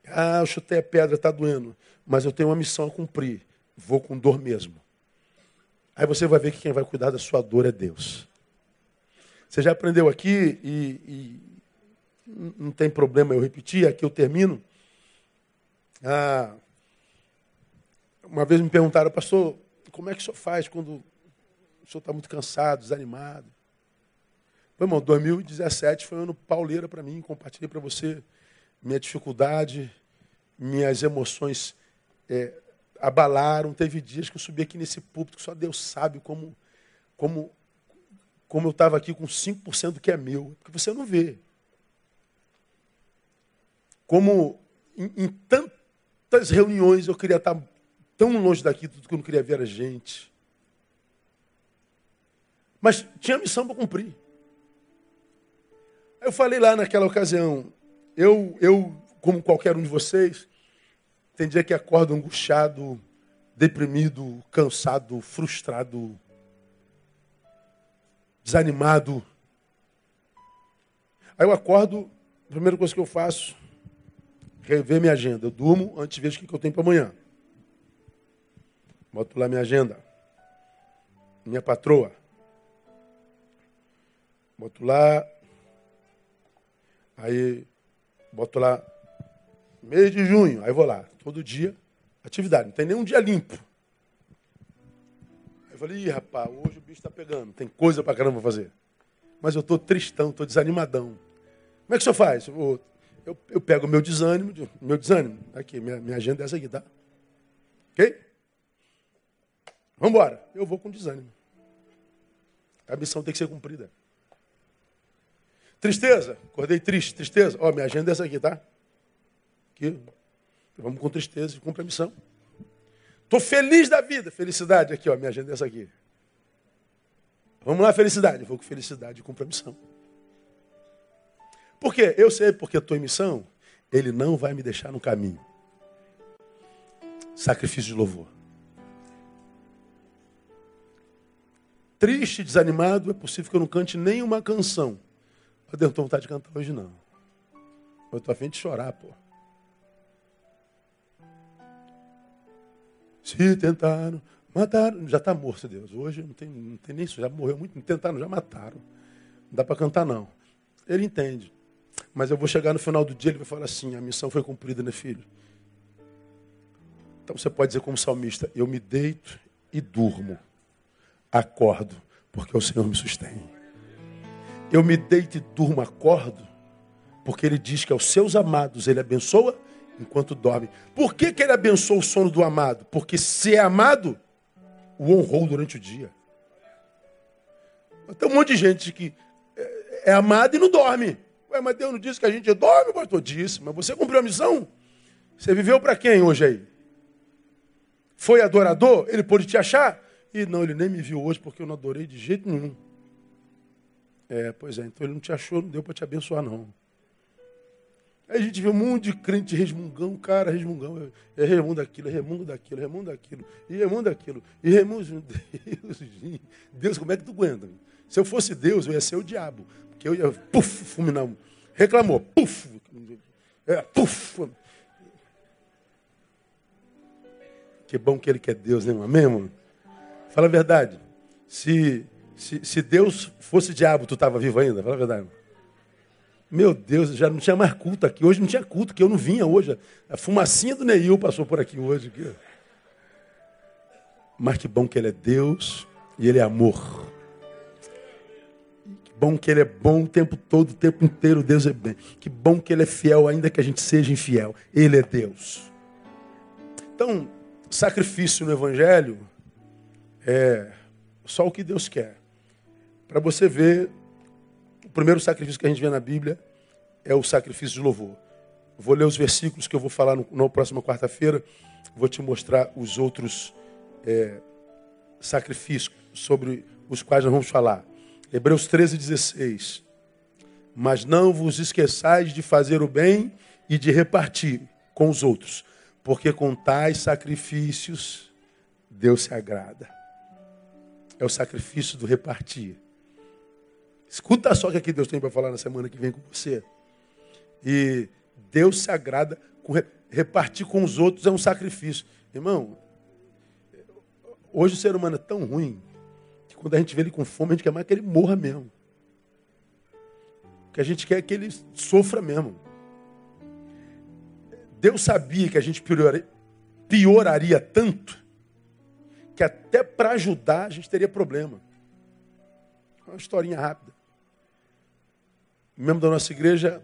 ah, eu chutei a pedra, está doendo, mas eu tenho uma missão a cumprir, vou com dor mesmo. Aí você vai ver que quem vai cuidar da sua dor é Deus. Você já aprendeu aqui e, e, não tem problema eu repetir, aqui eu termino. Ah, uma vez me perguntaram, pastor, como é que o senhor faz quando o senhor está muito cansado, desanimado? Meu irmão, 2017 foi um ano pauleira para mim, compartilhei para você minha dificuldade, minhas emoções é, abalaram. Teve dias que eu subi aqui nesse púlpito que só Deus sabe como, como, como eu estava aqui com 5% do que é meu, porque você não vê. Como em, em tantas reuniões eu queria estar tão longe daqui, tudo que eu não queria ver era gente. Mas tinha missão para cumprir. Eu falei lá naquela ocasião, eu, eu, como qualquer um de vocês, tem dia que acordo angustiado, deprimido, cansado, frustrado, desanimado. Aí eu acordo, a primeira coisa que eu faço, rever minha agenda. Eu durmo antes de ver o que eu tenho para amanhã. Boto lá minha agenda. Minha patroa. Boto lá. Aí boto lá mês de junho. Aí vou lá. Todo dia, atividade. Não tem nenhum dia limpo. Aí falei, ih, rapaz, hoje o bicho está pegando. Tem coisa para caramba fazer. Mas eu estou tristão, estou desanimadão. Como é que o senhor faz? Eu, eu, eu pego o meu desânimo, meu desânimo, aqui, minha, minha agenda é essa aqui, tá? Ok? Vamos embora. Eu vou com desânimo. A missão tem que ser cumprida. Tristeza. Acordei triste. Tristeza. Ó, minha agenda é essa aqui, tá? Aqui. Vamos com tristeza e cumpre a missão. Estou feliz da vida. Felicidade. Aqui, ó. Minha agenda é essa aqui. Vamos lá, felicidade. Vou com felicidade e cumpre a missão. Por quê? Eu sei porque estou em missão. Ele não vai me deixar no caminho. Sacrifício de louvor. Triste, desanimado, é possível que eu não cante nenhuma canção. Eu não tenho vontade de cantar hoje, não. Eu estou afim de chorar, pô. Se tentaram, mataram. Já está morto, Deus. Hoje não tem, não tem nem isso. Já morreu muito. Tentaram, já mataram. Não dá para cantar, não. Ele entende. Mas eu vou chegar no final do dia, ele vai falar assim: a missão foi cumprida, né, filho? Então você pode dizer, como salmista: eu me deito e durmo acordo, porque o Senhor me sustém. Eu me deito e durmo, acordo, porque Ele diz que aos seus amados Ele abençoa enquanto dorme. Por que, que Ele abençoa o sono do amado? Porque se é amado, o honrou durante o dia. Tem um monte de gente que é, é amada e não dorme. Ué, mas Deus não disse que a gente dorme, pastor? Disse, mas você cumpriu a missão? Você viveu para quem hoje aí? Foi adorador? Ele pôde te achar? E não, ele nem me viu hoje porque eu não adorei de jeito nenhum. É, pois é, então ele não te achou, não deu para te abençoar, não. Aí a gente vê um monte de crente resmungão, cara, resmungão. É, remungo daquilo, é remungo daquilo, é remungo daquilo, e remungo daquilo, e remungo. Deus, Deus, como é que tu aguenta? Se eu fosse Deus, eu ia ser o diabo. Porque eu ia, puf, fulminar. Reclamou, puf. É, puf. Que bom que ele quer Deus, né, amém, irmão? Fala a verdade. Se, se, se Deus fosse diabo, tu estava vivo ainda? Fala a verdade. Meu Deus, já não tinha mais culto aqui. Hoje não tinha culto, que eu não vinha hoje. A fumacinha do Neil passou por aqui hoje. Mas que bom que ele é Deus e ele é amor. Que bom que ele é bom o tempo todo, o tempo inteiro. Deus é bem. Que bom que ele é fiel, ainda que a gente seja infiel. Ele é Deus. Então, sacrifício no Evangelho é só o que Deus quer. Para você ver, o primeiro sacrifício que a gente vê na Bíblia é o sacrifício de louvor. Vou ler os versículos que eu vou falar no, na próxima quarta-feira. Vou te mostrar os outros é, sacrifícios sobre os quais nós vamos falar. Hebreus 13, 16. Mas não vos esqueçais de fazer o bem e de repartir com os outros, porque com tais sacrifícios Deus se agrada é o sacrifício do repartir. Escuta só o que aqui Deus tem para falar na semana que vem com você. E Deus se agrada com repartir com os outros é um sacrifício. Irmão, hoje o ser humano é tão ruim que quando a gente vê ele com fome, a gente quer mais que ele morra mesmo. que a gente quer é que ele sofra mesmo. Deus sabia que a gente pioraria tanto que até para ajudar a gente teria problema. Uma historinha rápida. O membro da nossa igreja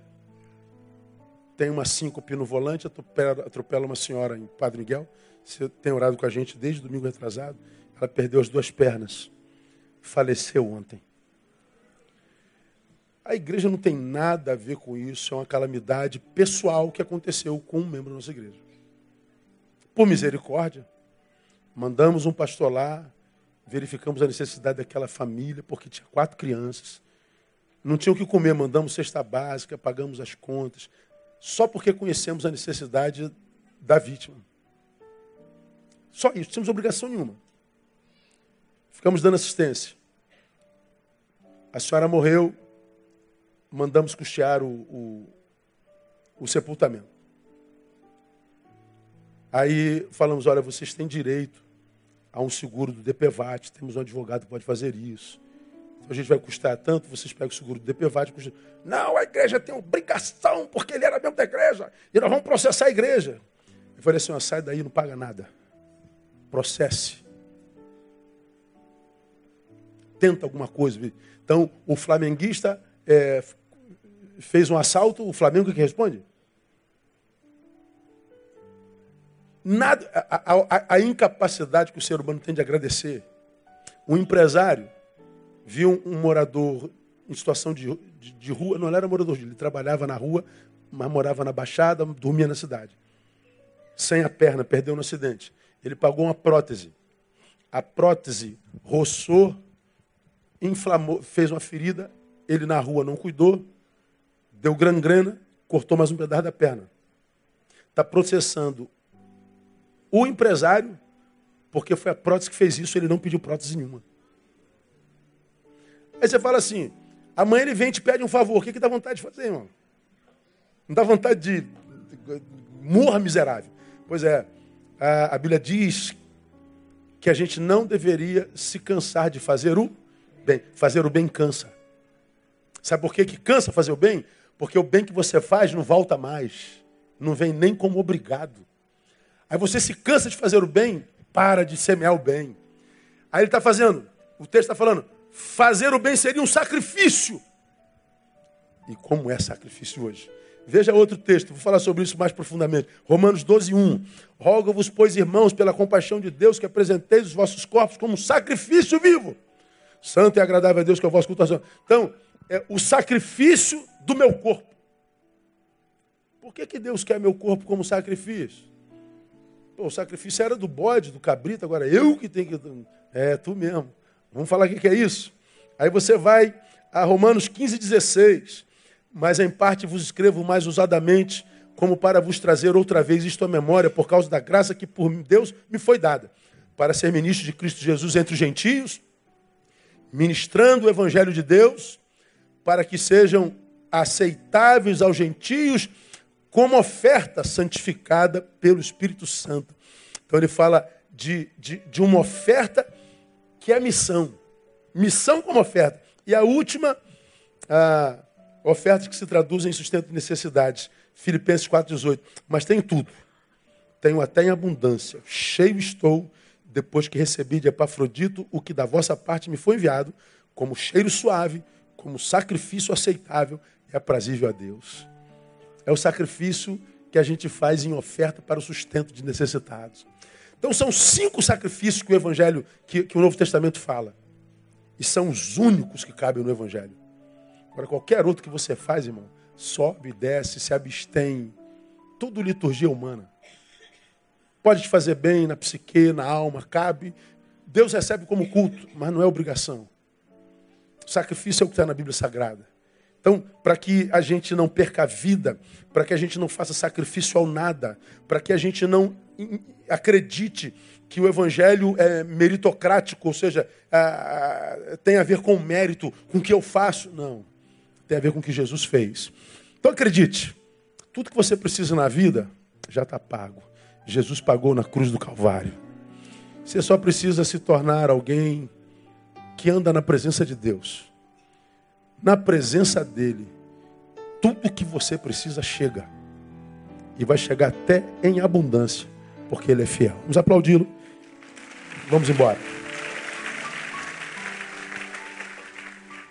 tem uma síncope no volante, atropela, uma senhora em Padre Miguel. Você tem orado com a gente desde domingo retrasado. Ela perdeu as duas pernas. Faleceu ontem. A igreja não tem nada a ver com isso, é uma calamidade pessoal que aconteceu com um membro da nossa igreja. Por misericórdia, mandamos um pastor lá, verificamos a necessidade daquela família, porque tinha quatro crianças. Não tinham o que comer, mandamos cesta básica, pagamos as contas, só porque conhecemos a necessidade da vítima. Só isso, não tínhamos obrigação nenhuma. Ficamos dando assistência. A senhora morreu, mandamos custear o, o, o sepultamento. Aí falamos, olha, vocês têm direito a um seguro do DPVAT, temos um advogado que pode fazer isso. Então a gente vai custar tanto, vocês pegam o seguro do DPVAT. Custa... Não, a igreja tem obrigação, porque ele era membro da igreja, e nós vamos processar a igreja. Eu falei assim, sai daí, não paga nada. Processe. Tenta alguma coisa. Então, o flamenguista é, fez um assalto, o Flamengo que responde? Nada, a, a, a, incapacidade que o ser humano tem de agradecer. Um empresário viu um, morador em situação de, de, de, rua, não era morador, ele trabalhava na rua, mas morava na Baixada, dormia na cidade. Sem a perna, perdeu no acidente. Ele pagou uma prótese. A prótese roçou, inflamou, fez uma ferida, ele na rua não cuidou, deu grana, cortou mais um pedaço da perna. Está processando o empresário, porque foi a prótese que fez isso, ele não pediu prótese nenhuma. Aí você fala assim, amanhã ele vem e te pede um favor, o que, que dá vontade de fazer, irmão? Não dá vontade de... Morra miserável. Pois é, a, a Bíblia diz que a gente não deveria se cansar de fazer o bem. Fazer o bem cansa. Sabe por que, que cansa fazer o bem? Porque o bem que você faz não volta mais. Não vem nem como obrigado. Aí você se cansa de fazer o bem, para de semear o bem. Aí ele está fazendo, o texto está falando, fazer o bem seria um sacrifício. E como é sacrifício hoje? Veja outro texto, vou falar sobre isso mais profundamente. Romanos 12, 1. Rogo-vos, pois, irmãos, pela compaixão de Deus, que apresenteis os vossos corpos como sacrifício vivo. Santo e agradável a Deus que é o vosso culto. Então, é o sacrifício do meu corpo. Por que, que Deus quer meu corpo como sacrifício? O sacrifício era do bode, do cabrito, agora eu que tenho que. É, tu mesmo. Vamos falar o que, que é isso? Aí você vai a Romanos 15, 16. Mas em parte vos escrevo mais usadamente, como para vos trazer outra vez isto à memória, por causa da graça que por Deus me foi dada, para ser ministro de Cristo Jesus entre os gentios, ministrando o evangelho de Deus, para que sejam aceitáveis aos gentios como oferta santificada pelo Espírito Santo. Então ele fala de, de, de uma oferta que é missão. Missão como oferta. E a última, a oferta que se traduz em sustento de necessidades. Filipenses 4,18. Mas tenho tudo. Tenho até em abundância. Cheio estou, depois que recebi de Epafrodito o que da vossa parte me foi enviado, como cheiro suave, como sacrifício aceitável e aprazível a Deus. É o sacrifício que a gente faz em oferta para o sustento de necessitados. Então são cinco sacrifícios que o Evangelho, que, que o Novo Testamento fala. E são os únicos que cabem no Evangelho. Agora, qualquer outro que você faz, irmão, sobe, desce, se abstém. Tudo liturgia humana. Pode te fazer bem na psique, na alma, cabe. Deus recebe como culto, mas não é obrigação. Sacrifício é o que está na Bíblia Sagrada. Então, para que a gente não perca a vida, para que a gente não faça sacrifício ao nada, para que a gente não acredite que o evangelho é meritocrático, ou seja, tem a ver com mérito, com o que eu faço. Não. Tem a ver com o que Jesus fez. Então acredite, tudo que você precisa na vida já está pago. Jesus pagou na cruz do Calvário. Você só precisa se tornar alguém que anda na presença de Deus. Na presença dele. tudo que você precisa chega. E vai chegar até em abundância, porque Ele é fiel. Vamos aplaudi-lo. Vamos embora.